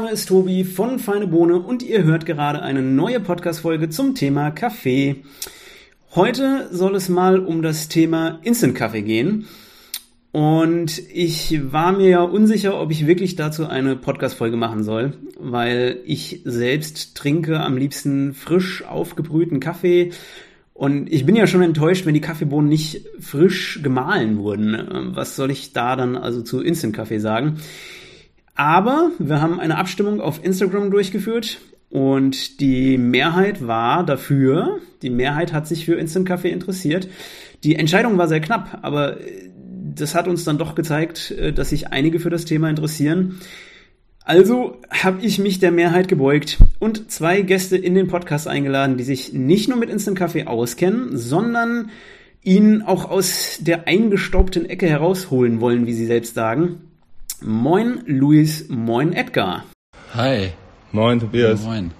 Name ist Tobi von Feine Bohne und ihr hört gerade eine neue Podcast-Folge zum Thema Kaffee. Heute soll es mal um das Thema Instant Kaffee gehen. Und ich war mir ja unsicher, ob ich wirklich dazu eine Podcast-Folge machen soll, weil ich selbst trinke am liebsten frisch aufgebrühten Kaffee. Und ich bin ja schon enttäuscht, wenn die Kaffeebohnen nicht frisch gemahlen wurden. Was soll ich da dann also zu Instant Kaffee sagen? Aber wir haben eine Abstimmung auf Instagram durchgeführt und die Mehrheit war dafür. Die Mehrheit hat sich für Instant Kaffee interessiert. Die Entscheidung war sehr knapp, aber das hat uns dann doch gezeigt, äh, dass sich einige für das Thema interessieren. Also habe ich mich der Mehrheit gebeugt und zwei Gäste in den Podcast eingeladen, die sich nicht nur mit Instant Kaffee auskennen, sondern ihn auch aus der eingestaubten Ecke herausholen wollen, wie sie selbst sagen. Moin Luis, moin Edgar. Hi. Moin Tobias. Moin.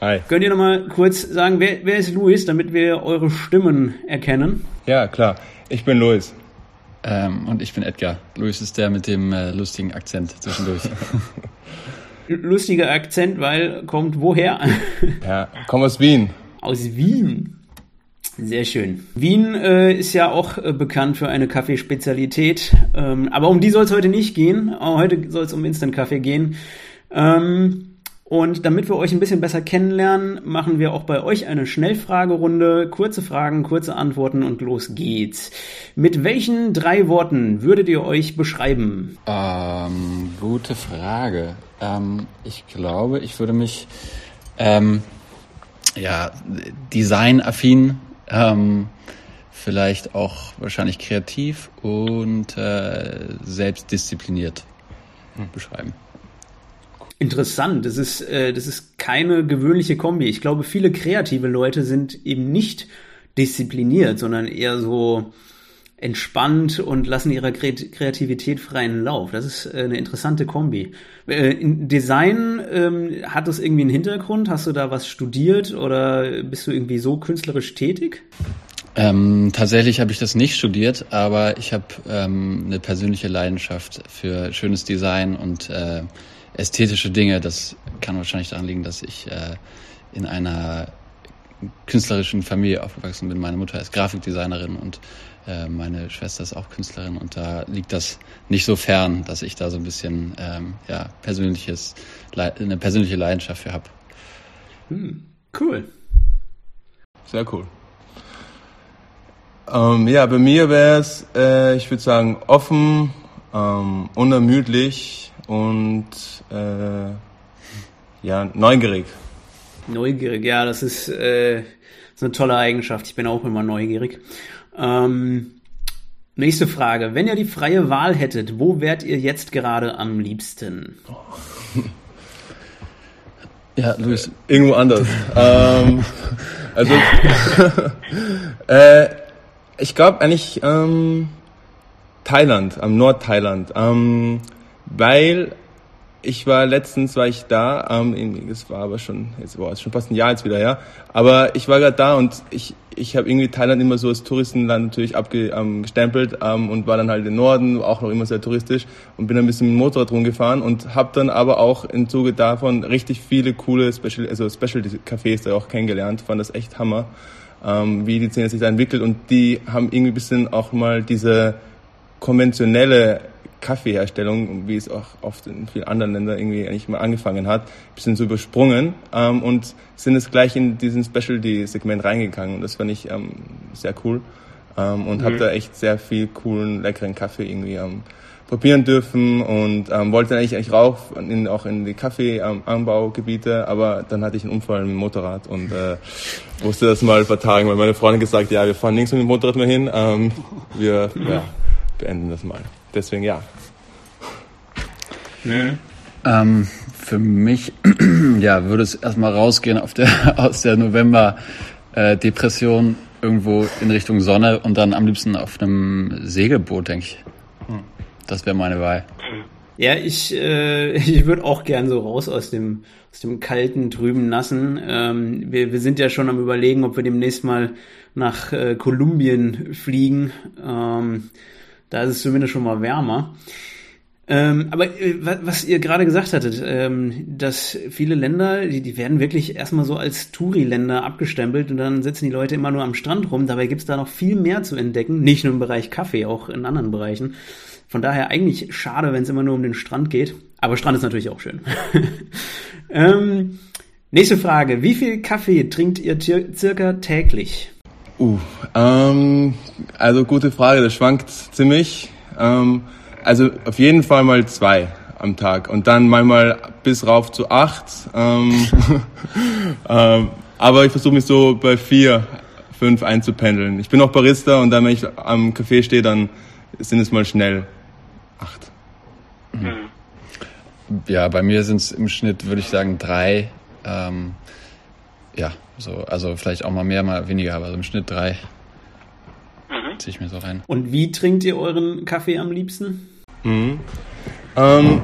Hi. Könnt ihr nochmal kurz sagen, wer, wer ist Luis, damit wir eure Stimmen erkennen? Ja, klar. Ich bin Luis. Ähm, und ich bin Edgar. Luis ist der mit dem äh, lustigen Akzent zwischendurch. Lustiger Akzent, weil kommt woher? Ja, komm aus Wien. Aus Wien. Sehr schön. Wien äh, ist ja auch äh, bekannt für eine Kaffeespezialität, ähm, aber um die soll es heute nicht gehen. Heute soll es um Instant-Kaffee gehen. Ähm, und damit wir euch ein bisschen besser kennenlernen, machen wir auch bei euch eine Schnellfragerunde. Kurze Fragen, kurze Antworten und los geht's. Mit welchen drei Worten würdet ihr euch beschreiben? ähm, gute Frage. Ähm, ich glaube, ich würde mich ähm, ja designaffin, ähm, vielleicht auch wahrscheinlich kreativ und äh, selbstdiszipliniert beschreiben. Interessant. Das ist, äh, das ist keine gewöhnliche Kombi. Ich glaube, viele kreative Leute sind eben nicht diszipliniert, sondern eher so entspannt und lassen ihrer Kre- Kreativität freien Lauf. Das ist äh, eine interessante Kombi. Äh, Design ähm, hat das irgendwie einen Hintergrund? Hast du da was studiert oder bist du irgendwie so künstlerisch tätig? Ähm, tatsächlich habe ich das nicht studiert, aber ich habe ähm, eine persönliche Leidenschaft für schönes Design und äh, ästhetische Dinge. Das kann wahrscheinlich daran liegen, dass ich äh, in einer künstlerischen Familie aufgewachsen bin. Meine Mutter ist Grafikdesignerin und äh, meine Schwester ist auch Künstlerin und da liegt das nicht so fern, dass ich da so ein bisschen ähm, ja persönliches eine persönliche Leidenschaft für habe. Cool. Sehr cool. Ähm, ja, bei mir wäre es, äh, ich würde sagen, offen, ähm, unermüdlich und äh, ja, neugierig. Neugierig, ja, das ist, äh, das ist eine tolle Eigenschaft. Ich bin auch immer neugierig. Ähm, nächste Frage. Wenn ihr die freie Wahl hättet, wo wärt ihr jetzt gerade am liebsten? Ja, Luis, Irgendwo anders. ähm, also, äh, ich glaube eigentlich ähm, Thailand, am Nordthailand, ähm, weil ich war letztens war ich da, ähm, das war aber schon, jetzt war es schon fast ein Jahr jetzt wieder her, aber ich war gerade da und ich ich habe irgendwie Thailand immer so als Touristenland natürlich abgestempelt ähm, gestempelt, ähm, und war dann halt im Norden, auch noch immer sehr touristisch und bin ein bisschen mit dem Motorrad rumgefahren und habe dann aber auch im Zuge davon richtig viele coole Special, also Specialty Cafés da auch kennengelernt, fand das echt Hammer, ähm, wie die Szene sich da entwickelt und die haben irgendwie ein bisschen auch mal diese konventionelle Kaffeeherstellung, wie es auch oft in vielen anderen Ländern irgendwie eigentlich mal angefangen hat, ein bisschen so übersprungen ähm, und sind es gleich in diesen Specialty-Segment reingegangen. Und das fand ich ähm, sehr cool ähm, und habe da echt sehr viel coolen, leckeren Kaffee irgendwie ähm, probieren dürfen und ähm, wollte eigentlich eigentlich rauf, in, auch in die Kaffeeanbaugebiete, aber dann hatte ich einen Unfall mit dem Motorrad und äh, musste das mal vertagen, weil meine Freundin gesagt, ja, wir fahren nirgends mit dem Motorrad mehr hin, ähm, wir ja, beenden das mal. Deswegen ja. Ähm, für mich ja, würde es erstmal rausgehen auf der, aus der November-Depression irgendwo in Richtung Sonne und dann am liebsten auf einem Segelboot, denke ich. Das wäre meine Wahl. Ja, ich, äh, ich würde auch gern so raus aus dem, aus dem kalten, trüben, nassen. Ähm, wir, wir sind ja schon am überlegen, ob wir demnächst mal nach äh, Kolumbien fliegen. Ähm, da ist es zumindest schon mal wärmer. Ähm, aber äh, was ihr gerade gesagt hattet, ähm, dass viele Länder, die, die werden wirklich erstmal so als Touri-Länder abgestempelt und dann sitzen die Leute immer nur am Strand rum. Dabei gibt's da noch viel mehr zu entdecken, nicht nur im Bereich Kaffee, auch in anderen Bereichen. Von daher eigentlich schade, wenn es immer nur um den Strand geht. Aber Strand ist natürlich auch schön. ähm, nächste Frage. Wie viel Kaffee trinkt ihr circa täglich? Uh, ähm, also gute Frage, das schwankt ziemlich. Ähm, also auf jeden Fall mal zwei am Tag und dann manchmal bis rauf zu acht. Ähm, ähm, aber ich versuche mich so bei vier, fünf einzupendeln. Ich bin auch Barista und dann, wenn ich am Café stehe, dann sind es mal schnell acht. Mhm. Ja, bei mir sind es im Schnitt, würde ich sagen, drei. Ähm, ja, so, also vielleicht auch mal mehr, mal weniger, aber im Schnitt drei mhm. ziehe ich mir so rein. Und wie trinkt ihr euren Kaffee am liebsten? Mhm. Ähm,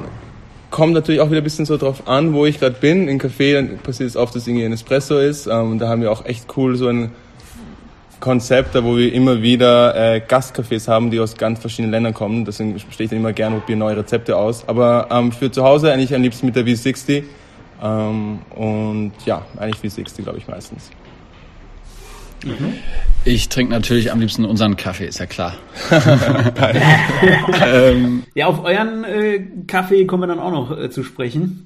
kommt natürlich auch wieder ein bisschen so drauf an, wo ich gerade bin. Im Café passiert es oft, dass irgendwie ein Espresso ist. Ähm, da haben wir auch echt cool so ein Konzept, da wo wir immer wieder äh, Gastcafés haben, die aus ganz verschiedenen Ländern kommen. Deswegen stehe ich dann immer gerne und probiere neue Rezepte aus. Aber ähm, für zu Hause eigentlich am liebsten mit der V60. Ähm, und ja, eigentlich V60, glaube ich, meistens. Mhm. Ich trinke natürlich am liebsten unseren Kaffee, ist ja klar. ähm, ja, auf euren äh, Kaffee kommen wir dann auch noch äh, zu sprechen.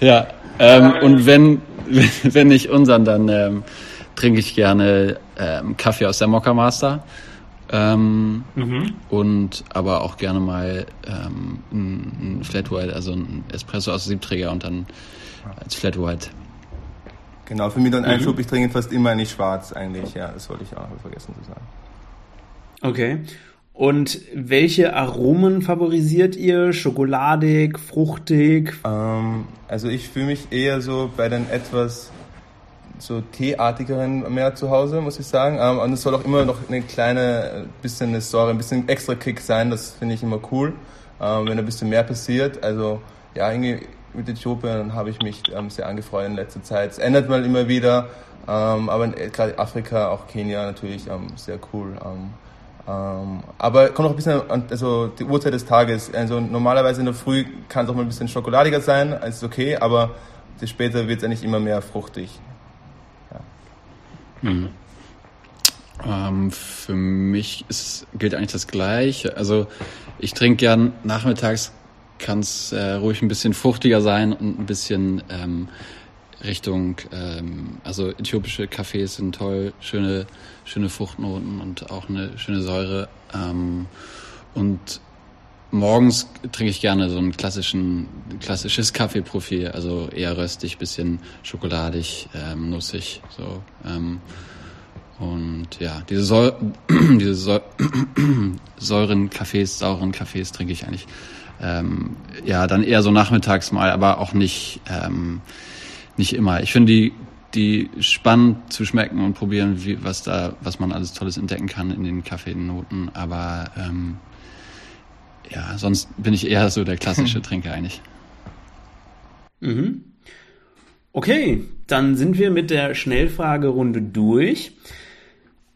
Ja, ähm, und wenn, wenn nicht unseren, dann ähm, trinke ich gerne ähm, Kaffee aus der Mokka Master. Ähm, mhm. Und aber auch gerne mal ähm, ein, ein Flat White, also ein Espresso aus Siebträger und dann als Flat White. Genau, für mich dann mhm. Einschub, ich trinke fast immer nicht schwarz eigentlich, ja, das wollte ich auch vergessen zu sagen. Okay. Und welche Aromen favorisiert ihr? Schokoladig, fruchtig? Ähm, also ich fühle mich eher so bei den etwas so teeartigeren mehr zu Hause, muss ich sagen. Ähm, und es soll auch immer noch eine kleine, bisschen eine Säure, ein bisschen extra Kick sein, das finde ich immer cool, ähm, wenn ein bisschen mehr passiert. Also ja, irgendwie mit Äthiopien habe ich mich ähm, sehr angefreut in letzter Zeit. Es ändert mal immer wieder, ähm, aber gerade Afrika, auch Kenia natürlich ähm, sehr cool. Ähm, ähm, aber kommt auch ein bisschen an also die Uhrzeit des Tages. Also normalerweise in der Früh kann es auch mal ein bisschen schokoladiger sein, ist okay, aber später wird es eigentlich immer mehr fruchtig. Ja. Mhm. Ähm, für mich ist, gilt eigentlich das Gleiche. Also ich trinke gern nachmittags kann es äh, ruhig ein bisschen fruchtiger sein und ein bisschen ähm, Richtung, ähm, also äthiopische Kaffees sind toll, schöne, schöne Fruchtnoten und auch eine schöne Säure. Ähm, und morgens trinke ich gerne so ein klassischen, klassisches Kaffeeprofil, also eher röstig, bisschen schokoladig, ähm, nussig, so. Ähm, und ja, diese, Säu diese Säu Säuren Kaffees, sauren Kaffees trinke ich eigentlich ähm, ja, dann eher so nachmittags mal, aber auch nicht, ähm, nicht immer. Ich finde die, die spannend zu schmecken und probieren, wie, was da, was man alles Tolles entdecken kann in den Kaffeenoten, aber ähm, ja, sonst bin ich eher so der klassische Trinker eigentlich. Mhm. Okay, dann sind wir mit der Schnellfragerunde durch.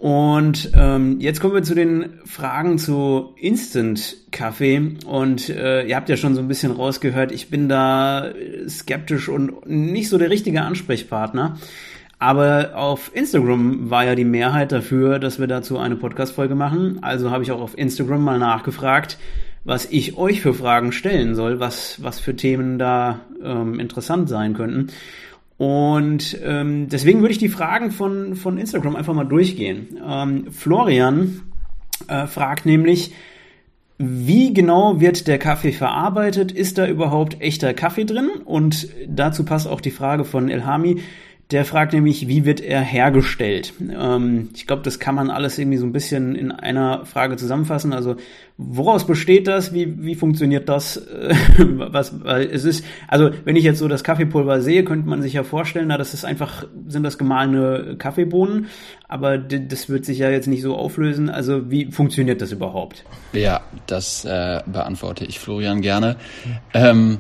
Und ähm, jetzt kommen wir zu den Fragen zu Instant-Kaffee. Und äh, ihr habt ja schon so ein bisschen rausgehört, ich bin da skeptisch und nicht so der richtige Ansprechpartner. Aber auf Instagram war ja die Mehrheit dafür, dass wir dazu eine Podcast-Folge machen. Also habe ich auch auf Instagram mal nachgefragt, was ich euch für Fragen stellen soll, was, was für Themen da ähm, interessant sein könnten. Und ähm, deswegen würde ich die Fragen von, von Instagram einfach mal durchgehen. Ähm, Florian äh, fragt nämlich, wie genau wird der Kaffee verarbeitet? Ist da überhaupt echter Kaffee drin? Und dazu passt auch die Frage von Elhami. Der fragt nämlich, wie wird er hergestellt? Ähm, ich glaube, das kann man alles irgendwie so ein bisschen in einer Frage zusammenfassen. Also, woraus besteht das? Wie, wie funktioniert das? was, weil es ist, also, wenn ich jetzt so das Kaffeepulver sehe, könnte man sich ja vorstellen, na, das ist einfach, sind das gemahlene Kaffeebohnen. Aber das wird sich ja jetzt nicht so auflösen. Also, wie funktioniert das überhaupt? Ja, das äh, beantworte ich Florian gerne. Ähm,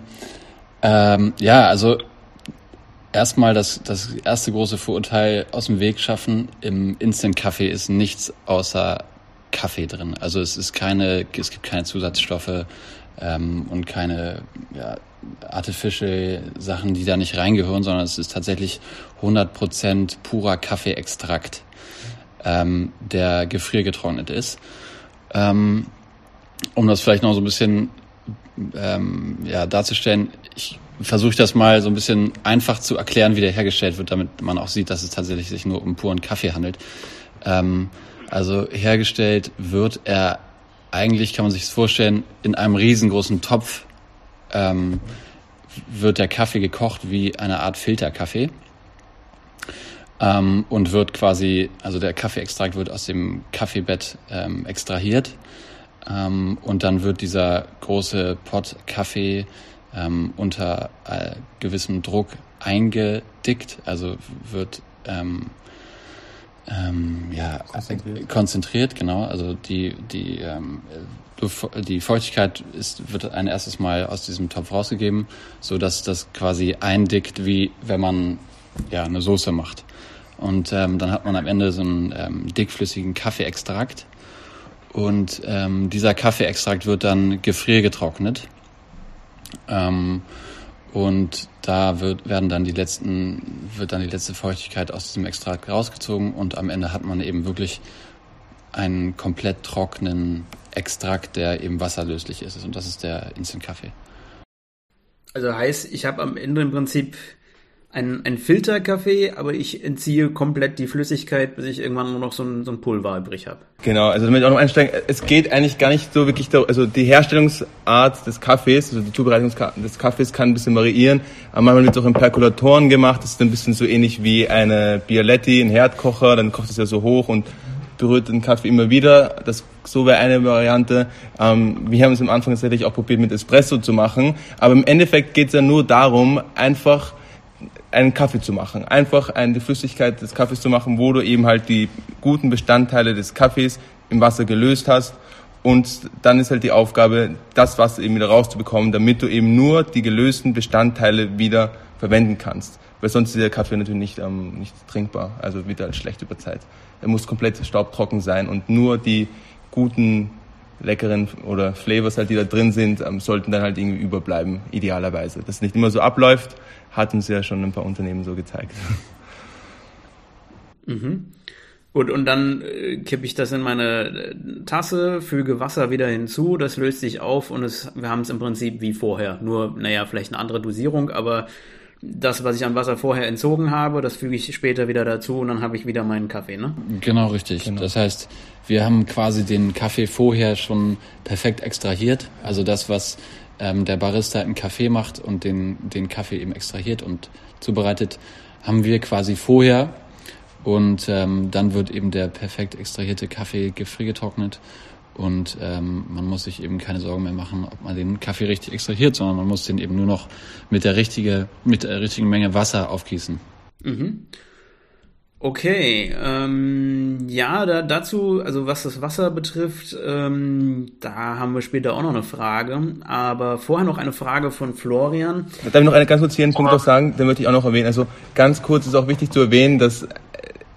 ähm, ja, also erstmal das, das erste große Vorurteil aus dem Weg schaffen. Im Instant-Kaffee ist nichts außer Kaffee drin. Also es ist keine, es gibt keine Zusatzstoffe. ähm, und keine ja, artificial Sachen, die da nicht reingehören, sondern es ist tatsächlich 100% purer Kaffeeextrakt, ähm, der gefriergetrocknet ist. Ähm, um das vielleicht noch so ein bisschen ähm, ja, darzustellen, ich versuche das mal so ein bisschen einfach zu erklären, wie der hergestellt wird, damit man auch sieht, dass es tatsächlich sich nur um puren Kaffee handelt. Ähm, also hergestellt wird er eigentlich, kann man sich das vorstellen, in einem riesengroßen Topf ähm, wird der Kaffee gekocht wie eine Art Filterkaffee ähm, und wird quasi, also der Kaffeeextrakt wird aus dem Kaffeebett ähm, extrahiert ähm, und dann wird dieser große Pot Kaffee ähm, unter äh, gewissem Druck eingedickt, also wird ähm, ähm, ja, konzentriert. konzentriert. genau. Also die, die, ähm, die Feuchtigkeit ist, wird ein erstes Mal aus diesem Topf rausgegeben, so dass das quasi eindickt, wie wenn man ja eine Soße macht. Und ähm, dann hat man am Ende so einen ähm, dickflüssigen Kaffeeextrakt. Und ähm, dieser Kaffeeextrakt wird dann gefriergetrocknet. Ähm, und da wird, werden dann die letzten, wird dann die letzte Feuchtigkeit aus diesem Extrakt rausgezogen und am Ende hat man eben wirklich einen komplett trockenen Extrakt, der eben wasserlöslich ist. Und das ist der Instant Kaffee. Also heißt, ich habe am Ende im Prinzip ein, ein Filterkaffee, aber ich entziehe komplett die Flüssigkeit, bis ich irgendwann nur noch so ein, so ein Pulver übrig habe. Genau, also damit ich auch noch einsteigen, es geht eigentlich gar nicht so wirklich, da, also die Herstellungsart des Kaffees, also die Zubereitung des Kaffees kann ein bisschen variieren. Aber manchmal wird es auch in Perkulatoren gemacht, das ist ein bisschen so ähnlich wie eine Bialetti, ein Herdkocher, dann kocht es ja so hoch und berührt den Kaffee immer wieder. Das so wäre eine Variante. Ähm, wir haben es am Anfang tatsächlich auch probiert mit Espresso zu machen, aber im Endeffekt geht es ja nur darum, einfach einen Kaffee zu machen. Einfach eine Flüssigkeit des Kaffees zu machen, wo du eben halt die guten Bestandteile des Kaffees im Wasser gelöst hast. Und dann ist halt die Aufgabe, das Wasser eben wieder rauszubekommen, damit du eben nur die gelösten Bestandteile wieder verwenden kannst. Weil sonst ist der Kaffee natürlich nicht, ähm, nicht trinkbar, also wird halt schlecht über Zeit. Er muss komplett staubtrocken sein und nur die guten, leckeren oder Flavors halt, die da drin sind, ähm, sollten dann halt irgendwie überbleiben, idealerweise. Dass es nicht immer so abläuft, hat uns ja schon ein paar Unternehmen so gezeigt. Mhm. Gut, und dann äh, kippe ich das in meine äh, Tasse, füge Wasser wieder hinzu, das löst sich auf und es, wir haben es im Prinzip wie vorher. Nur, naja, vielleicht eine andere Dosierung, aber das, was ich an Wasser vorher entzogen habe, das füge ich später wieder dazu und dann habe ich wieder meinen Kaffee, ne? Genau, richtig. Genau. Das heißt, wir haben quasi den Kaffee vorher schon perfekt extrahiert. Also das, was ähm, der Barista im Kaffee macht und den, den Kaffee eben extrahiert und zubereitet, haben wir quasi vorher und ähm, dann wird eben der perfekt extrahierte Kaffee gefriergetrocknet und ähm, man muss sich eben keine Sorgen mehr machen, ob man den Kaffee richtig extrahiert, sondern man muss den eben nur noch mit der, richtige, mit der richtigen Menge Wasser aufgießen. Mhm. Okay, ähm, ja, da, dazu, also was das Wasser betrifft, ähm, da haben wir später auch noch eine Frage. Aber vorher noch eine Frage von Florian. Darf ich noch eine ganz kurz hier einen Punkt noch sagen, den möchte ich auch noch erwähnen. Also ganz kurz ist auch wichtig zu erwähnen, dass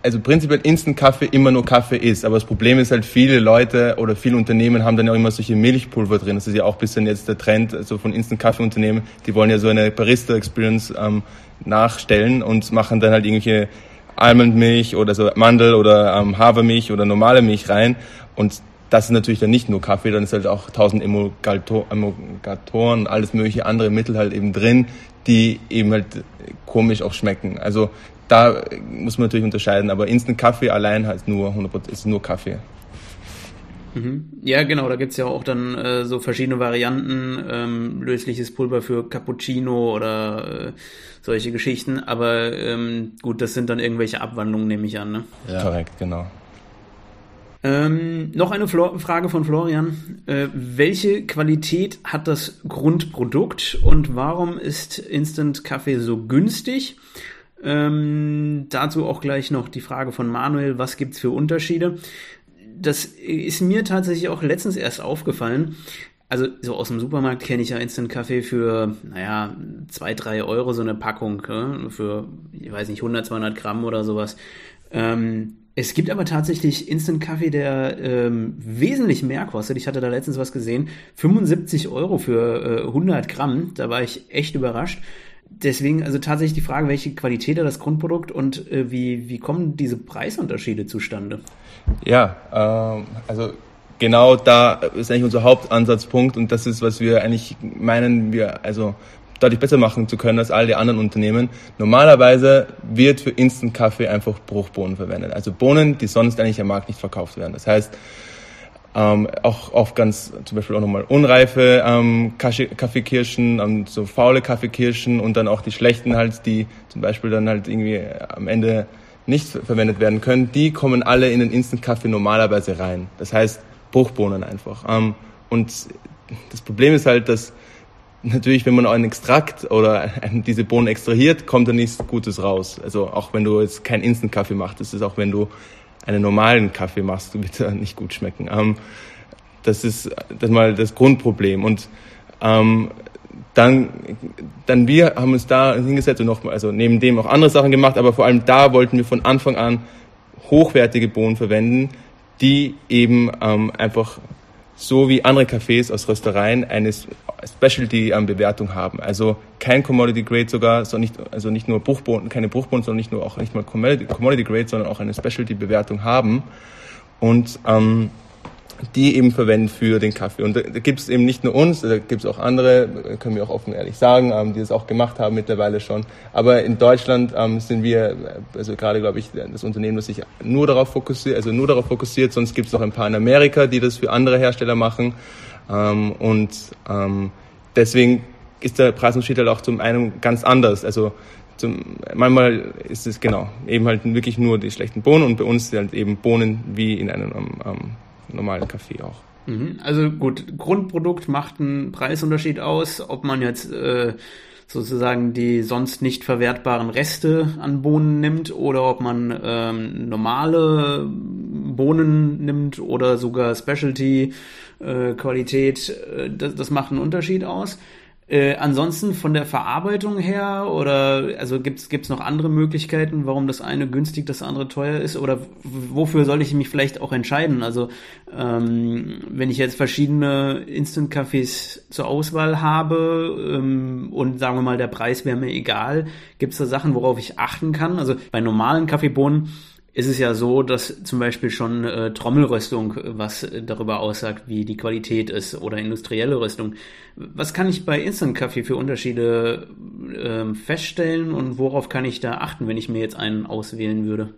also prinzipiell Instant Kaffee immer nur Kaffee ist. Aber das Problem ist halt, viele Leute oder viele Unternehmen haben dann auch immer solche Milchpulver drin. Das ist ja auch ein bisschen jetzt der Trend also von Instant Kaffee Unternehmen. Die wollen ja so eine Barista Experience ähm, nachstellen und machen dann halt irgendwelche Almondmilch oder so Mandel oder ähm, Hafermilch oder normale Milch rein. Und das ist natürlich dann nicht nur Kaffee, dann ist halt auch tausend Emulgatoren, alles mögliche andere Mittel halt eben drin, die eben halt komisch auch schmecken. Also da muss man natürlich unterscheiden, aber Instant Kaffee allein heißt nur 100%, ist nur Kaffee. Mhm. Ja, genau, da gibt's ja auch dann äh, so verschiedene Varianten, ähm, lösliches Pulver für Cappuccino oder äh, solche Geschichten, aber ähm, gut, das sind dann irgendwelche Abwandlungen, nehme ich an, ne? Ja. Korrekt, genau. Ähm, noch eine Flo Frage von Florian. Äh, welche Qualität hat das Grundprodukt und warum ist Instant Kaffee so günstig? Ähm, dazu auch gleich noch die Frage von Manuel, was gibt's für Unterschiede? Das ist mir tatsächlich auch letztens erst aufgefallen. Also so aus dem Supermarkt kenne ich ja Instant Kaffee für, naja, zwei, drei Euro so eine Packung, ne? für, ich weiß nicht, 100, 200 Gramm oder sowas. Ähm, Es gibt aber tatsächlich Instant-Kaffee, der ähm, wesentlich mehr kostet. Ich hatte da letztens was gesehen. 75 Euro für äh, 100 Gramm. Da war ich echt überrascht. Deswegen also tatsächlich die Frage, welche Qualität hat das Grundprodukt und äh, wie, wie kommen diese Preisunterschiede zustande? Ja, ähm, also genau da ist eigentlich unser Hauptansatzpunkt und das ist, was wir eigentlich meinen, wir also deutlich besser machen zu können als all die anderen Unternehmen. Normalerweise wird für Instant-Kaffee einfach Bruchbohnen verwendet. Also Bohnen, die sonst eigentlich am Markt nicht verkauft werden. Das heißt, ähm, auch oft ganz zum Beispiel auch nochmal unreife ähm, Kaffeekirschen, ähm, so faule Kaffeekirschen und dann auch die schlechten halt, die zum Beispiel dann halt irgendwie am Ende nicht verwendet werden können, die kommen alle in den Instant-Kaffee normalerweise rein. Das heißt Bruchbohnen einfach. Ähm, und das Problem ist halt, dass natürlich, wenn man einen Extrakt oder diese Bohnen extrahiert, kommt da nichts Gutes raus. Also auch wenn du jetzt keinen Instant-Kaffee machst, das ist auch wenn du einen normalen Kaffee machst, wird er nicht gut schmecken. Ähm, das ist das mal das Grundproblem. Und ähm, dann, dann wir haben uns da hingesetzt und noch, also neben dem auch andere Sachen gemacht, aber vor allem da wollten wir von Anfang an hochwertige Bohnen verwenden, die eben ähm, einfach so wie andere Cafés aus Röstereien eine Specialty-Bewertung haben. Also kein Commodity Grade sogar, so nicht, also nicht nur Bruchbohnen, keine Bruchbohnen, sondern nicht nur auch nicht mal Commodity Grade, sondern auch eine Specialty-Bewertung haben. Und ähm, die eben verwenden für den Kaffee. Und da, da gibt es eben nicht nur uns, da gibt es auch andere, können wir auch offen ehrlich sagen, ähm, die das auch gemacht haben mittlerweile schon. Aber in Deutschland ähm, sind wir, also gerade glaube ich, das Unternehmen, das sich nur darauf fokussiert, also nur darauf fokussiert, sonst gibt es noch ein paar in Amerika, die das für andere Hersteller machen. Ähm, und ähm, deswegen ist der Preisunterschied halt auch zum einen ganz anders. Also zum, manchmal ist es genau eben halt wirklich nur die schlechten Bohnen und bei uns sind halt eben Bohnen wie in einem ähm, normalen Kaffee auch. Mhm. Also gut, Grundprodukt macht einen Preisunterschied aus, ob man jetzt äh, sozusagen die sonst nicht verwertbaren Reste an Bohnen nimmt oder ob man ähm, normale Bohnen nimmt oder sogar Specialty äh, Qualität, äh, das, das macht einen Unterschied aus. Äh, ansonsten von der Verarbeitung her oder also gibt's gibt's noch andere Möglichkeiten, warum das eine günstig, das andere teuer ist oder wofür soll ich mich vielleicht auch entscheiden? Also ähm, wenn ich jetzt verschiedene Instant-Cafés zur Auswahl habe ähm, und sagen wir mal der Preis wäre mir egal, gibt's da Sachen, worauf ich achten kann? Also bei normalen Kaffeebohnen ist es ja so, dass zum Beispiel schon äh, Trommelröstung äh, was äh, darüber aussagt, wie die Qualität ist oder industrielle Röstung. Was kann ich bei Instant Kaffee für Unterschiede äh, feststellen und worauf kann ich da achten, wenn ich mir jetzt einen auswählen würde?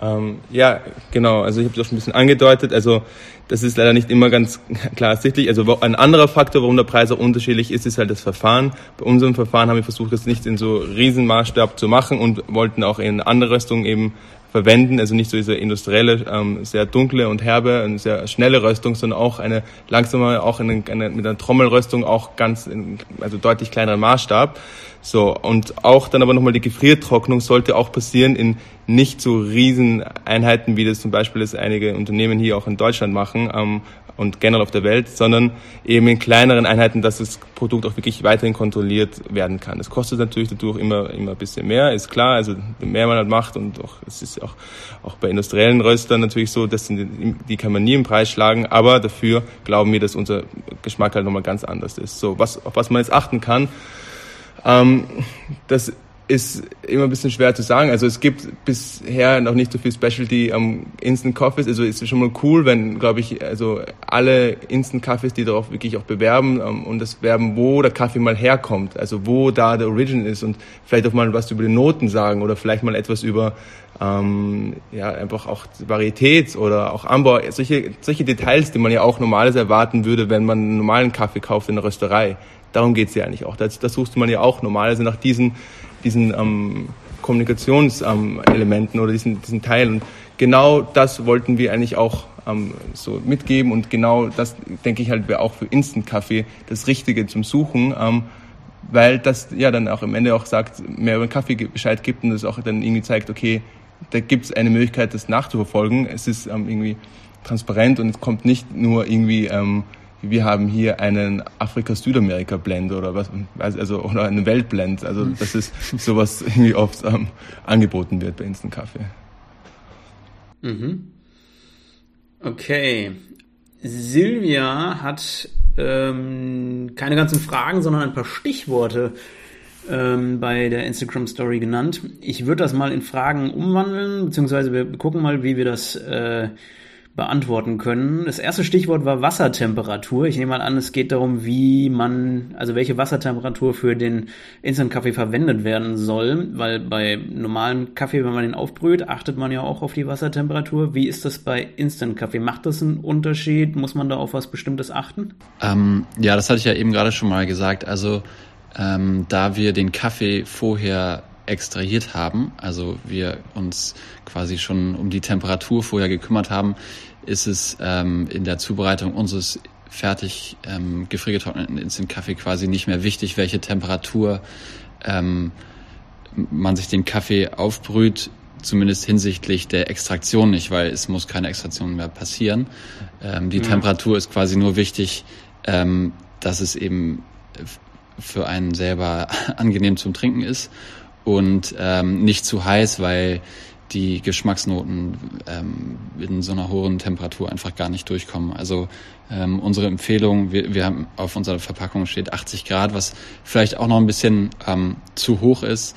Ähm, ja, genau. Also ich habe es auch schon ein bisschen angedeutet. Also das ist leider nicht immer ganz klar ersichtlich. Also ein anderer Faktor, warum der Preis auch unterschiedlich ist, ist halt das Verfahren. Bei unserem Verfahren haben wir versucht, das nicht in so Riesenmaßstab zu machen und wollten auch in andere Röstungen eben verwenden. Also nicht so diese industrielle, ähm, sehr dunkle und herbe und sehr schnelle Röstung, sondern auch eine langsame, auch eine, eine, mit einer Trommelröstung auch ganz, in, also deutlich kleineren Maßstab. So, und auch dann aber nochmal die Gefriertrocknung sollte auch passieren in nicht so riesen Einheiten, wie das zum Beispiel das einige Unternehmen hier auch in Deutschland machen, ähm, und generell auf der Welt, sondern eben in kleineren Einheiten, dass das Produkt auch wirklich weiterhin kontrolliert werden kann. Das kostet natürlich dadurch immer, immer ein bisschen mehr, ist klar. Also je mehr man halt macht und auch, es ist auch, auch bei industriellen Röstern natürlich so, dass die, die kann man nie im Preis schlagen, aber dafür glauben wir, dass unser Geschmack halt nochmal ganz anders ist. So, was, auf was man jetzt achten kann, ähm, das ist immer ein bisschen schwer zu sagen. Also es gibt bisher noch nicht so viel Specialty am Instant Coffees. Also ist schon mal cool, wenn, glaube ich, also alle Instant Kaffees, die darauf wirklich auch bewerben um, und das werben, wo der Kaffee mal herkommt, also wo da der Origin ist und vielleicht auch mal was über die Noten sagen oder vielleicht mal etwas über ähm, ja einfach auch Varietät oder auch Anbau, solche solche Details, die man ja auch normales erwarten würde, wenn man einen normalen Kaffee kauft in der Rösterei. Darum geht's ja eigentlich auch. Das, das suchst man ja auch normalerweise nach diesen diesen ähm, Kommunikationselementen oder diesen, diesen Teil. Und genau das wollten wir eigentlich auch ähm, so mitgeben und genau das, denke ich halt, wäre auch für Instant Kaffee das Richtige zum Suchen, ähm, weil das ja dann auch am Ende auch sagt, mehr über den Kaffee Bescheid gibt und das auch dann irgendwie zeigt, okay, da gibt es eine Möglichkeit, das nachzuverfolgen. Es ist ähm, irgendwie transparent und es kommt nicht nur irgendwie ähm, wir haben hier einen Afrika-Südamerika-Blend oder was, also, oder einen Weltblend. Also, das ist sowas irgendwie oft ähm, angeboten wird bei Instant Kaffee. Mhm. Okay. Silvia hat ähm, keine ganzen Fragen, sondern ein paar Stichworte ähm, bei der Instagram Story genannt. Ich würde das mal in Fragen umwandeln, beziehungsweise wir gucken mal, wie wir das äh, beantworten können. Das erste Stichwort war Wassertemperatur. Ich nehme mal an, es geht darum, wie man, also welche Wassertemperatur für den Instant Kaffee verwendet werden soll, weil bei normalem Kaffee, wenn man den aufbrüht, achtet man ja auch auf die Wassertemperatur. Wie ist das bei Instant Kaffee? Macht das einen Unterschied? Muss man da auf was Bestimmtes achten? Ähm, ja, das hatte ich ja eben gerade schon mal gesagt. Also ähm, da wir den Kaffee vorher extrahiert haben, also wir uns quasi schon um die Temperatur vorher gekümmert haben, ist es ähm, in der Zubereitung unseres fertig ähm, gefriergetrockneten Instant-Kaffee quasi nicht mehr wichtig, welche Temperatur ähm, man sich den Kaffee aufbrüht, zumindest hinsichtlich der Extraktion nicht, weil es muss keine Extraktion mehr passieren. Ähm, die ja. Temperatur ist quasi nur wichtig, ähm, dass es eben für einen selber angenehm zum Trinken ist und ähm, nicht zu heiß, weil die Geschmacksnoten ähm, in so einer hohen Temperatur einfach gar nicht durchkommen. Also ähm, unsere Empfehlung, wir, wir haben auf unserer Verpackung steht 80 Grad, was vielleicht auch noch ein bisschen ähm, zu hoch ist.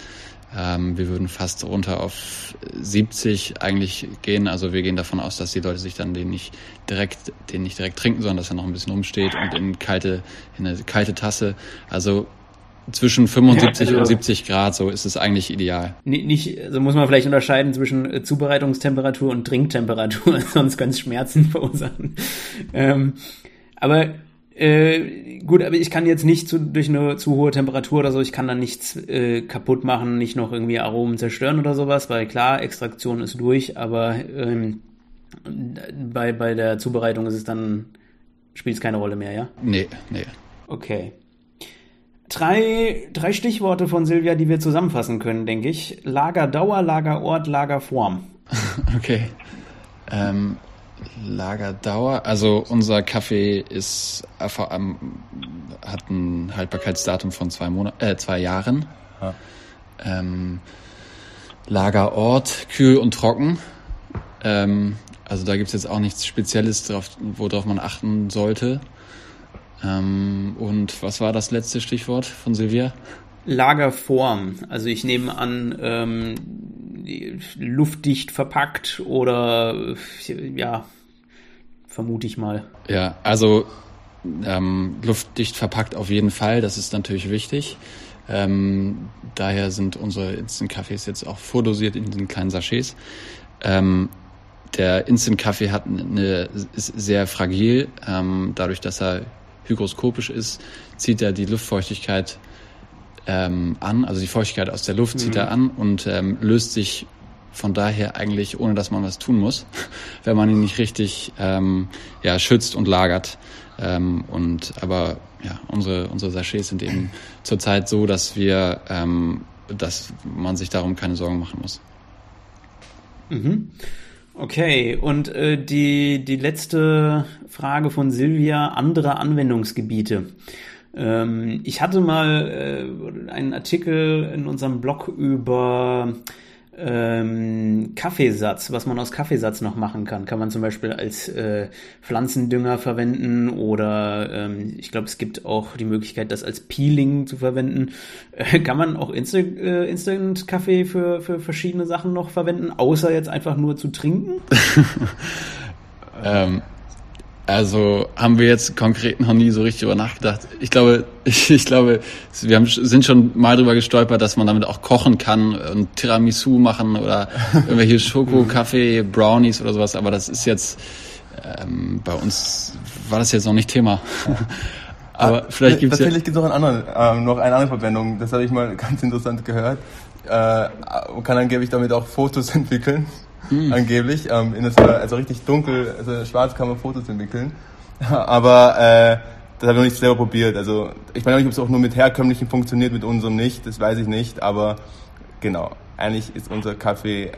Ähm, wir würden fast runter auf 70 eigentlich gehen. Also wir gehen davon aus, dass die Leute sich dann den nicht direkt, den nicht direkt trinken, sondern dass er noch ein bisschen rumsteht und in kalte, in eine kalte Tasse. Also zwischen 75 ja, also, und 70 Grad, so ist es eigentlich ideal. Nicht, also muss man vielleicht unterscheiden zwischen äh, Zubereitungstemperatur und Trinktemperatur, sonst kann es Schmerzen verursachen. Ähm, aber äh, gut, aber ich kann jetzt nicht zu, durch eine zu hohe Temperatur oder so, ich kann da nichts äh, kaputt machen, nicht noch irgendwie Aromen zerstören oder sowas, weil klar, Extraktion ist durch, aber ähm, bei, bei der Zubereitung ist es dann, spielt es keine Rolle mehr, ja? Nee, nee. Okay. Drei, drei Stichworte von Silvia, die wir zusammenfassen können, denke ich. Lagerdauer, Lagerort, Lagerform. Okay. Ähm, Lagerdauer, also unser Kaffee ist ähm, hat ein Haltbarkeitsdatum von zwei Monaten, äh, zwei Jahren. Ja. Ähm, Lagerort, kühl und trocken. Ähm, also da gibt es jetzt auch nichts Spezielles, drauf, worauf man achten sollte. Ähm, und was war das letzte Stichwort von Silvia? Lagerform. Also ich nehme an, ähm, luftdicht verpackt oder ja, vermute ich mal. Ja, also ähm, luftdicht verpackt auf jeden Fall, das ist natürlich wichtig. Ähm, daher sind unsere Instant-Kaffees jetzt auch vordosiert in den kleinen Sachets. Ähm, der Instant-Kaffee hat eine, ist sehr fragil, ähm, dadurch, dass er hygroskopisch ist, zieht er die Luftfeuchtigkeit ähm, an, also die Feuchtigkeit aus der Luft mhm. zieht er an und ähm, löst sich von daher eigentlich, ohne dass man was tun muss, wenn man ihn nicht richtig ähm, ja, schützt und lagert. Ähm, und aber ja, unsere, unsere Sachets sind eben zurzeit so, dass wir, ähm, dass man sich darum keine Sorgen machen muss. Mhm. Okay, und äh, die, die letzte Frage von Silvia, andere Anwendungsgebiete. Ähm, ich hatte mal äh, einen Artikel in unserem Blog über ähm, Kaffeesatz, was man aus Kaffeesatz noch machen kann. Kann man zum Beispiel als äh, Pflanzendünger verwenden oder ähm, ich glaube, es gibt auch die Möglichkeit, das als Peeling zu verwenden. Äh, kann man auch Insta äh, Instant-Kaffee für, für verschiedene Sachen noch verwenden, außer jetzt einfach nur zu trinken? ähm, also haben wir jetzt konkret noch nie so richtig drüber nachgedacht. Ich glaube, ich, ich glaube, wir haben, sind schon mal drüber gestolpert, dass man damit auch kochen kann und Tiramisu machen oder irgendwelche Schoko, Kaffee, Brownies oder sowas. Aber das ist jetzt ähm, bei uns war das jetzt noch nicht Thema. Aber vielleicht gibt es tatsächlich ja gibt es noch, einen anderen, ähm, noch eine andere Verwendung. Das habe ich mal ganz interessant gehört. Äh, kann angeblich damit auch Fotos entwickeln mhm. angeblich. Ähm, in das, also richtig dunkel, also schwarz kann man Fotos entwickeln. Aber äh, das habe ich noch nicht selber probiert. Also ich weiß nicht, ob es auch nur mit herkömmlichen funktioniert, mit unserem nicht, das weiß ich nicht. Aber genau, eigentlich ist unser Kaffee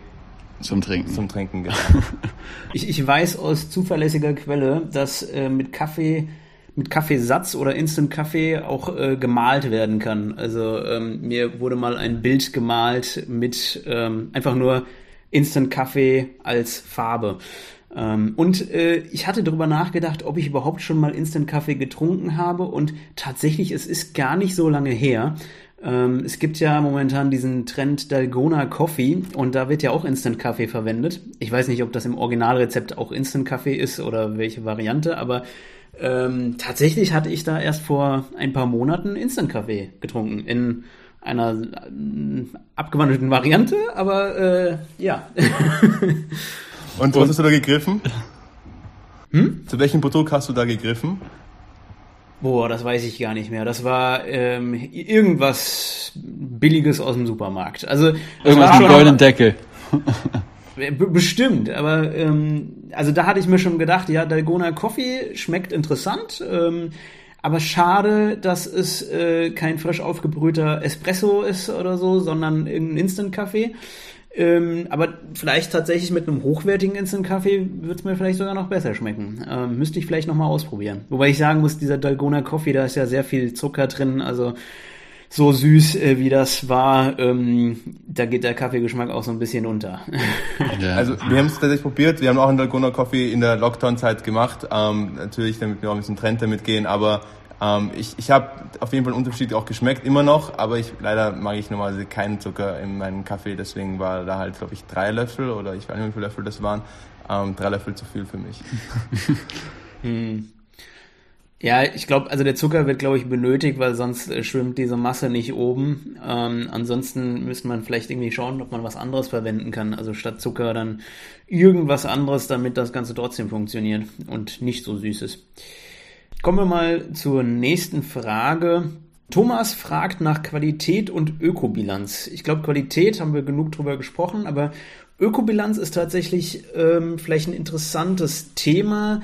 zum Trinken. Zum Trinken, genau. ich, ich weiß aus zuverlässiger Quelle, dass äh, mit Kaffee mit Kaffeesatz oder Instant Kaffee auch äh, gemalt werden kann. Also ähm, mir wurde mal ein Bild gemalt mit ähm, einfach nur Instant-Kaffee als Farbe. Ähm, und äh, ich hatte darüber nachgedacht, ob ich überhaupt schon mal Instant-Kaffee getrunken habe und tatsächlich, es ist gar nicht so lange her. Ähm, es gibt ja momentan diesen Trend Dalgona Coffee und da wird ja auch Instant-Kaffee verwendet. Ich weiß nicht, ob das im Originalrezept auch Instant-Kaffee ist oder welche Variante, aber ähm, tatsächlich hatte ich da erst vor ein paar Monaten Instant-Kaffee getrunken in einer äh, abgewandelten Variante, aber äh, ja. Und was hast du da gegriffen? Hm? Zu welchem Produkt hast du da gegriffen? Boah, das weiß ich gar nicht mehr. Das war ähm, irgendwas Billiges aus dem Supermarkt. Also irgendwas mit goldenen Deckel. Bestimmt, aber ähm, also da hatte ich mir schon gedacht, ja, Dalgona Coffee schmeckt interessant, ähm, aber schade, dass es äh, kein frisch aufgebrühter Espresso ist oder so, sondern irgendein Instant-Kaffee. Ähm, aber vielleicht tatsächlich mit einem hochwertigen Instant-Kaffee wird es mir vielleicht sogar noch besser schmecken. Ähm, müsste ich vielleicht nochmal ausprobieren. Wobei ich sagen muss, dieser Dalgona Coffee, da ist ja sehr viel Zucker drin, also so süß äh, wie das war, ähm, da geht der Kaffeegeschmack auch so ein bisschen unter. Ja. Also wir haben es tatsächlich probiert, wir haben auch einen Dalgona Coffee in der Lockdown-Zeit gemacht, ähm, natürlich damit wir auch ein bisschen Trend damit gehen, aber ähm, ich ich habe auf jeden Fall einen Unterschied auch geschmeckt, immer noch, aber ich leider mag ich normalerweise keinen Zucker in meinem Kaffee, deswegen war da halt, glaube ich, drei Löffel oder ich weiß nicht, wie viele Löffel das waren, ähm, drei Löffel zu viel für mich. hm. Ja, ich glaube, also der Zucker wird, glaube ich, benötigt, weil sonst äh, schwimmt diese Masse nicht oben. Ähm, ansonsten müsste man vielleicht irgendwie schauen, ob man was anderes verwenden kann. Also statt Zucker dann irgendwas anderes, damit das Ganze trotzdem funktioniert und nicht so süß ist. Kommen wir mal zur nächsten Frage. Thomas fragt nach Qualität und Ökobilanz. Ich glaube, Qualität haben wir genug drüber gesprochen, aber Ökobilanz ist tatsächlich ähm, vielleicht ein interessantes Thema.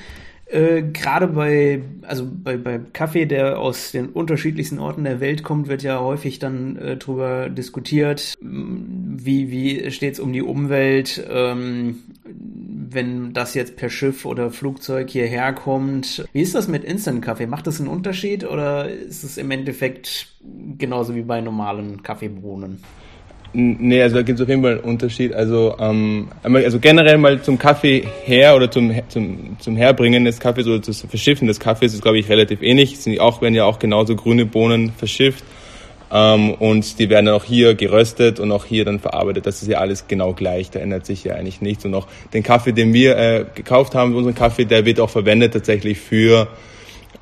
Äh, Gerade bei, also bei, bei Kaffee, der aus den unterschiedlichsten Orten der Welt kommt, wird ja häufig dann äh, drüber diskutiert, wie, wie steht es um die Umwelt, ähm, wenn das jetzt per Schiff oder Flugzeug hierher kommt. Wie ist das mit Instant-Kaffee? Macht das einen Unterschied oder ist es im Endeffekt genauso wie bei normalen Kaffeebohnen? Nee, also da gibt es auf jeden Fall einen Unterschied. Also, ähm, also generell mal zum Kaffee her oder zum, zum, zum Herbringen des Kaffees oder zum Verschiffen des Kaffees ist, glaube ich, relativ ähnlich. Sind auch, werden ja auch genauso grüne Bohnen verschifft. Ähm, und die werden auch hier geröstet und auch hier dann verarbeitet. Das ist ja alles genau gleich. Da ändert sich ja eigentlich nichts. Und auch den Kaffee, den wir äh, gekauft haben, unseren Kaffee, der wird auch verwendet tatsächlich für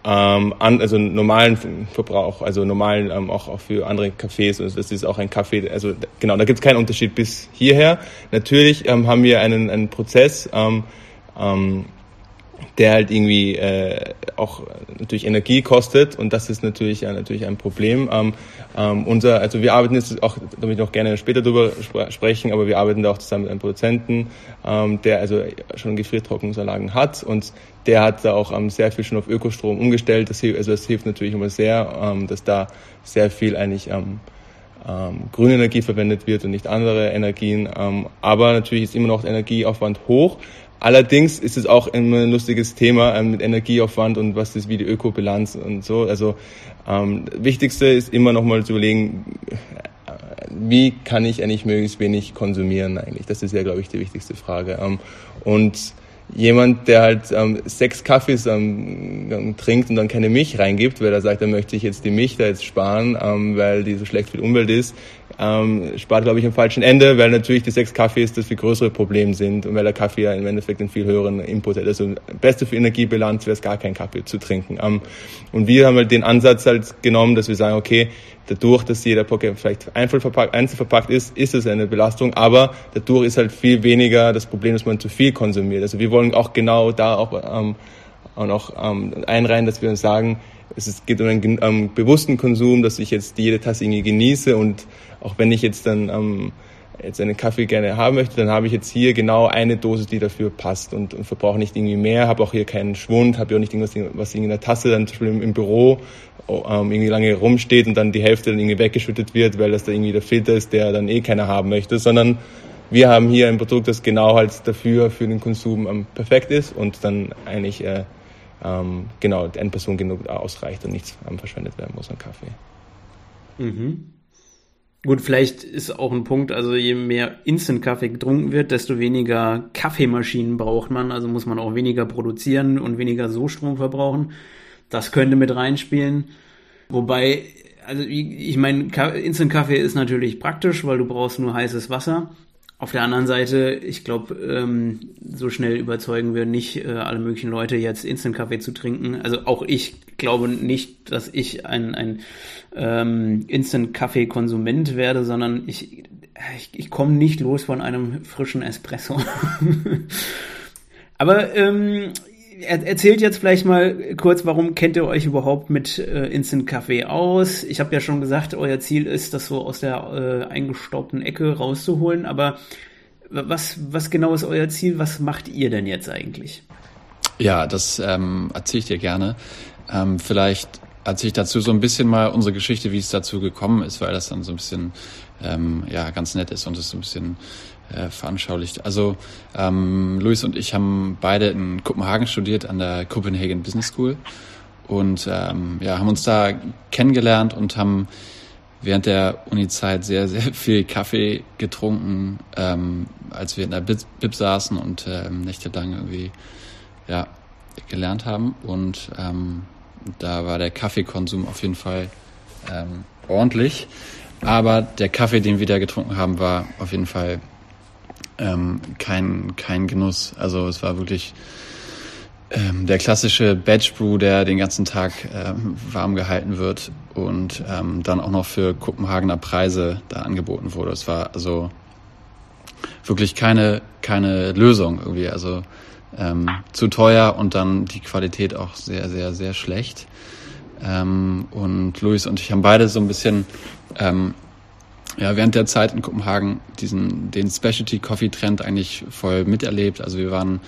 ähm, an, also normalen Verbrauch, also normalen ähm, auch, auch für andere Cafés und das ist auch ein Kaffee, also genau, da gibt es keinen Unterschied bis hierher. Natürlich ähm, haben wir einen, einen Prozess, ähm, ähm, der halt irgendwie äh, auch natürlich Energie kostet und das ist natürlich äh, natürlich ein Problem. Ähm, ähm, unser, also wir arbeiten jetzt auch, da will ich noch gerne später drüber spre sprechen, aber wir arbeiten da auch zusammen mit einem Produzenten, ähm, der also schon Gefriertrocknungsanlagen hat und der hat da auch ähm, sehr viel schon auf Ökostrom umgestellt. Das, also das hilft natürlich immer sehr, ähm, dass da sehr viel eigentlich ähm, ähm, grüne Energie verwendet wird und nicht andere Energien. Ähm, aber natürlich ist immer noch der Energieaufwand hoch. Allerdings ist es auch immer ein lustiges Thema ähm, mit Energieaufwand und was ist wie die Ökobilanz und so. Also ähm, Wichtigste ist immer noch mal zu überlegen, wie kann ich eigentlich möglichst wenig konsumieren eigentlich. Das ist ja, glaube ich, die wichtigste Frage. Ähm, und jemand, der halt ähm, sechs Kaffees ähm, trinkt und dann keine Milch reingibt, weil er sagt, er möchte ich jetzt die Milch da jetzt sparen, ähm, weil die so schlecht für die Umwelt ist, ähm, spart, glaube ich, am falschen Ende, weil natürlich die sechs Kaffees das viel größere Problem sind und weil der Kaffee ja im Endeffekt einen viel höheren Input hat. Also beste für Energiebilanz wäre es gar kein Kaffee zu trinken. Ähm, und wir haben halt den Ansatz halt genommen, dass wir sagen, okay, dadurch, dass jeder Poké vielleicht einzeln verpackt, ist, ist es eine Belastung, aber dadurch ist halt viel weniger das Problem, dass man zu viel konsumiert. Also wir wollen auch genau da auch, ähm, auch noch ähm, einreihen, dass wir uns sagen, es geht um einen ähm, bewussten Konsum, dass ich jetzt jede Tasse irgendwie genieße und auch wenn ich jetzt dann ähm, jetzt einen Kaffee gerne haben möchte, dann habe ich jetzt hier genau eine Dosis, die dafür passt und, und verbrauche nicht irgendwie mehr, habe auch hier keinen Schwund, habe auch nicht irgendwas, was in der Tasse dann zum Beispiel im, Büro ähm, irgendwie lange rumsteht und dann die Hälfte dann irgendwie weggeschüttet wird, weil das da irgendwie der Filter ist, der dann eh keiner haben möchte, sondern wir haben hier ein Produkt, das genau halt dafür für den Konsum ähm, perfekt ist und dann eigentlich äh, ähm, genau eine Person genug ausreicht und nichts verschwendet werden muss an Kaffee. Mhm. Gut, vielleicht ist auch ein Punkt, also je mehr Instant-Kaffee getrunken wird, desto weniger Kaffeemaschinen braucht man, also muss man auch weniger produzieren und weniger so Strom verbrauchen. Das könnte mit reinspielen. Wobei, also ich meine, Instant-Kaffee ist natürlich praktisch, weil du brauchst nur heißes Wasser. Auf der anderen Seite, ich glaube, ähm, so schnell überzeugen wir nicht äh, alle möglichen Leute jetzt Instant-Kaffee zu trinken. Also auch ich glaube nicht, dass ich ein, ein ähm, Instant-Kaffee-Konsument werde, sondern ich, ich, ich komme nicht los von einem frischen Espresso. Aber ähm, er, erzählt jetzt vielleicht mal kurz, warum kennt ihr euch überhaupt mit äh, Instant Kaffee aus? Ich habe ja schon gesagt, euer Ziel ist, das so aus der äh, eingestaubten Ecke rauszuholen, aber was, was genau ist euer Ziel? Was macht ihr denn jetzt eigentlich? Ja, das ähm, erzähle ich dir gerne. Ähm, vielleicht erzähle ich dazu so ein bisschen mal unsere Geschichte, wie es dazu gekommen ist, weil das dann so ein bisschen ähm, ja ganz nett ist und es so ein bisschen äh, veranschaulicht. Also ähm, Luis und ich haben beide in Kopenhagen studiert an der Copenhagen Business School und ähm, ja, haben uns da kennengelernt und haben während der Uni-Zeit sehr, sehr viel Kaffee getrunken, ähm, als wir in der Bib, Bib saßen und ähm, nächtelang irgendwie ja, gelernt haben. Und ähm, da war der Kaffeekonsum auf jeden Fall ähm, ordentlich. Aber der Kaffee, den wir da getrunken haben, war auf jeden Fall ähm, kein, kein Genuss. Also es war wirklich ähm, der klassische Batch Brew, der den ganzen Tag ähm, warm gehalten wird und ähm, dann auch noch für Kopenhagener Preise da angeboten wurde. Es war also wirklich keine, keine Lösung irgendwie. Also ähm, zu teuer und dann die Qualität auch sehr, sehr, sehr schlecht. Ähm, und Luis und ich haben beide so ein bisschen ähm, ja, während der Zeit in Kopenhagen diesen, den Specialty Coffee Trend eigentlich voll miterlebt. Also wir waren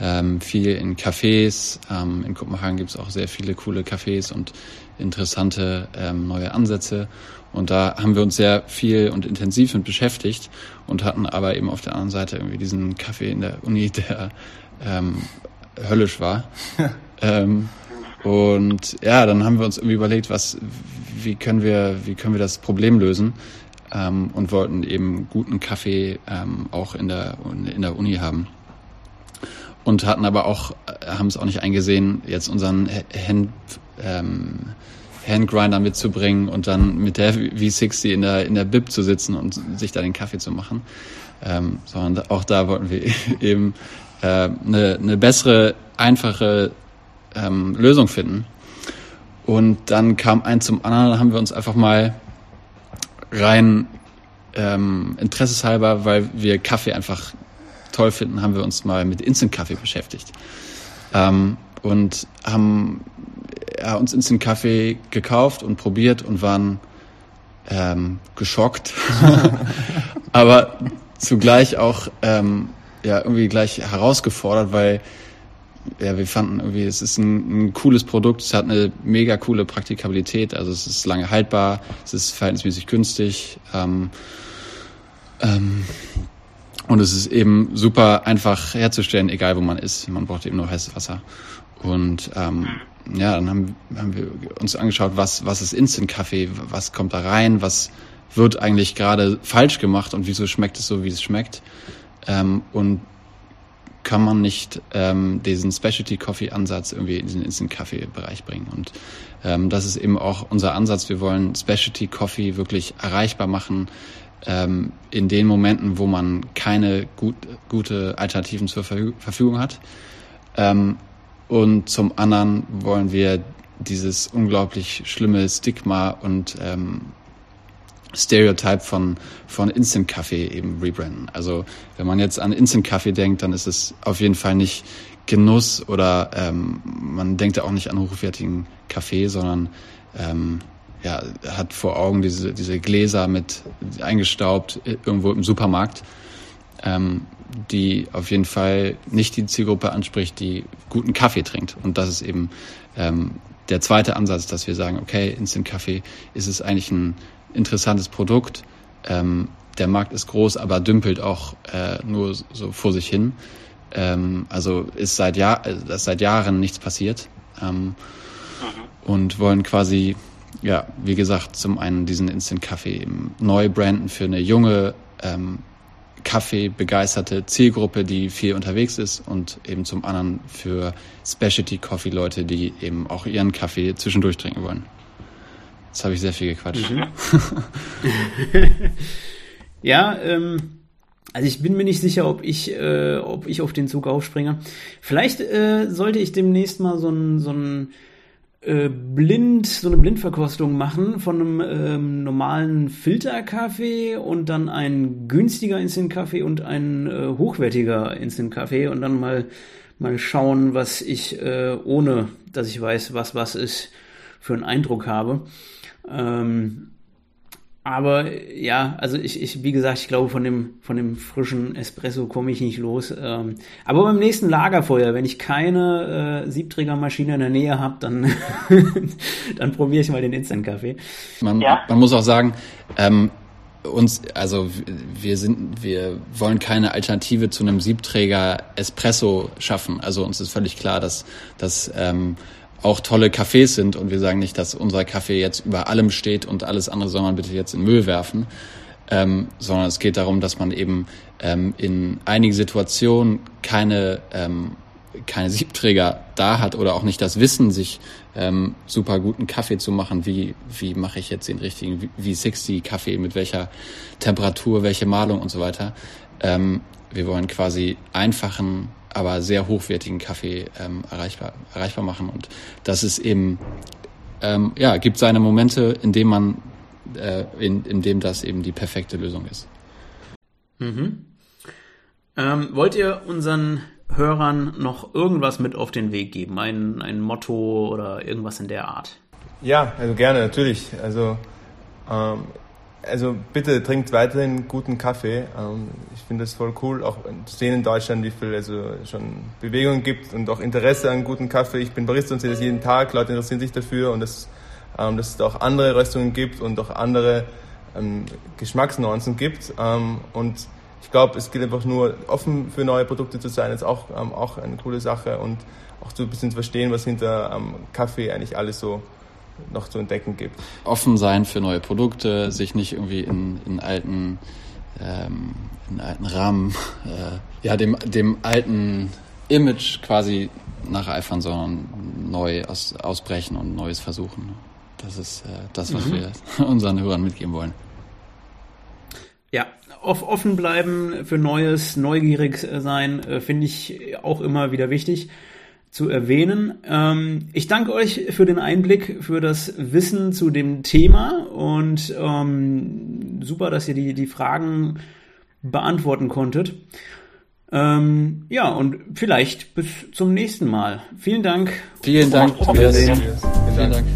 ähm, viel in Cafés. Ähm, in Kopenhagen gibt es auch sehr viele coole Cafés und interessante ähm, neue Ansätze. Und da haben wir uns sehr viel und intensiv mit beschäftigt und hatten aber eben auf der anderen Seite irgendwie diesen Kaffee in der Uni, der ähm, höllisch war. ähm, und ja, dann haben wir uns irgendwie überlegt, was, wie können wir, wie können wir das Problem lösen? Ähm, und wollten eben guten Kaffee ähm, auch in der, in der Uni haben. Und hatten aber auch, äh, haben es auch nicht eingesehen, jetzt unseren Hand, ähm, Handgrinder mitzubringen und dann mit der V60 in der, in der Bib zu sitzen und sich da den Kaffee zu machen. Ähm, sondern auch da wollten wir eben äh, eine, eine bessere, einfache ähm, Lösung finden. Und dann kam ein zum anderen, haben wir uns einfach mal rein ähm, interesseshalber, weil wir Kaffee einfach toll finden, haben wir uns mal mit Instant-Kaffee beschäftigt. Ähm, und haben ja, uns Instant-Kaffee gekauft und probiert und waren ähm, geschockt, aber zugleich auch ähm, ja irgendwie gleich herausgefordert, weil ja, wir fanden irgendwie, es ist ein, ein, cooles Produkt, es hat eine mega coole Praktikabilität, also es ist lange haltbar, es ist verhältnismäßig günstig ähm, ähm, und es ist eben super einfach herzustellen, egal wo man ist. Man braucht eben nur heißes Wasser. Und ähm, ja, dann haben, haben wir uns angeschaut, was, was ist Instant-Kaffee, was kommt da rein, was wird eigentlich gerade falsch gemacht und wieso schmeckt es so, wie es schmeckt. Ähm, und kann man nicht ähm, diesen Specialty Coffee Ansatz irgendwie in den Instant Kaffee Bereich bringen. Und ähm, das ist eben auch unser Ansatz. Wir wollen Specialty Coffee wirklich erreichbar machen ähm, in den Momenten, wo man keine gut, gute Alternativen zur Verfügung hat. Ähm, und zum anderen wollen wir dieses unglaublich schlimme Stigma und ähm, Stereotype von, von Instant Kaffee eben rebranden. Also wenn man jetzt an Instant Kaffee denkt, dann ist es auf jeden Fall nicht Genuss oder ähm, man denkt ja auch nicht an hochwertigen Kaffee, sondern ähm, ja, hat vor Augen diese, diese Gläser mit eingestaubt irgendwo im Supermarkt, ähm, die auf jeden Fall nicht die Zielgruppe anspricht, die guten Kaffee trinkt. Und das ist eben ähm, der zweite Ansatz, dass wir sagen, okay, Instant Kaffee ist es eigentlich ein interessantes Produkt. Ähm, der Markt ist groß, aber dümpelt auch äh, nur so vor sich hin. Ähm, also ist seit, Jahr, ist seit Jahren nichts passiert. Ähm, mhm. Und wollen quasi ja, wie gesagt, zum einen diesen Instant-Kaffee neu branden für eine junge, ähm, Kaffee-begeisterte Zielgruppe, die viel unterwegs ist und eben zum anderen für Specialty-Coffee-Leute, die eben auch ihren Kaffee zwischendurch trinken wollen. Jetzt habe ich sehr viel gequatscht. Mhm. ja, ähm, also ich bin mir nicht sicher, ob ich, äh, ob ich auf den Zug aufspringe. Vielleicht äh, sollte ich demnächst mal so ein, so ein äh, blind, so eine Blindverkostung machen von einem ähm, normalen Filterkaffee und dann ein günstiger Instant-Kaffee und ein äh, hochwertiger Instant-Kaffee und dann mal, mal schauen, was ich, äh, ohne dass ich weiß, was was ist, für einen Eindruck habe. Ähm, aber ja, also ich, ich, wie gesagt, ich glaube, von dem, von dem frischen Espresso komme ich nicht los. Ähm, aber beim nächsten Lagerfeuer, wenn ich keine äh, Siebträgermaschine in der Nähe habe, dann, dann probiere ich mal den Instant-Kaffee. Man, ja. man muss auch sagen, ähm, uns, also wir sind, wir wollen keine Alternative zu einem Siebträger Espresso schaffen. Also uns ist völlig klar, dass, dass ähm, auch tolle Cafés sind und wir sagen nicht, dass unser Kaffee jetzt über allem steht und alles andere soll man bitte jetzt in Müll werfen, ähm, sondern es geht darum, dass man eben ähm, in einigen Situationen keine ähm, keine Siebträger da hat oder auch nicht das Wissen, sich ähm, super guten Kaffee zu machen. Wie, wie mache ich jetzt den richtigen, wie 60 Kaffee, mit welcher Temperatur, welche Malung und so weiter. Ähm, wir wollen quasi einfachen aber sehr hochwertigen Kaffee ähm, erreichbar, erreichbar machen. Und das ist eben, ähm, ja, gibt seine Momente, in dem man, äh, in, in dem das eben die perfekte Lösung ist. Mhm. Ähm, wollt ihr unseren Hörern noch irgendwas mit auf den Weg geben? Ein, ein Motto oder irgendwas in der Art? Ja, also gerne, natürlich. Also ähm, also bitte trinkt weiterhin guten Kaffee. Ähm, ich finde das voll cool, auch zu sehen in Deutschland, wie viel also schon Bewegung gibt und auch Interesse an guten Kaffee. Ich bin Barista und sehe das jeden Tag. Leute interessieren sich dafür und dass, ähm, dass es auch andere Röstungen gibt und auch andere ähm, Geschmacksnuancen gibt. Und ich glaube, es gilt einfach nur, offen für neue Produkte zu sein, ist auch, auch eine coole Sache und auch so ein bisschen zu verstehen, was hinter Kaffee eigentlich alles so noch zu entdecken gibt. Offen sein für neue Produkte, sich nicht irgendwie in, in alten ähm, in alten Rahmen, äh, ja, dem, dem alten Image quasi nacheifern, sondern neu aus, ausbrechen und Neues versuchen. Das ist äh, das, was mhm. wir unseren Hörern mitgeben wollen. Ja, offen bleiben für Neues, neugierig sein, äh, finde ich auch immer wieder wichtig zu erwähnen. Ähm, ich danke euch für den Einblick, für das Wissen zu dem Thema und ähm, super, dass ihr die, die Fragen beantworten konntet. Ähm, ja, und vielleicht bis zum nächsten Mal. Vielen Dank. Vielen Dank. Vielen Dank.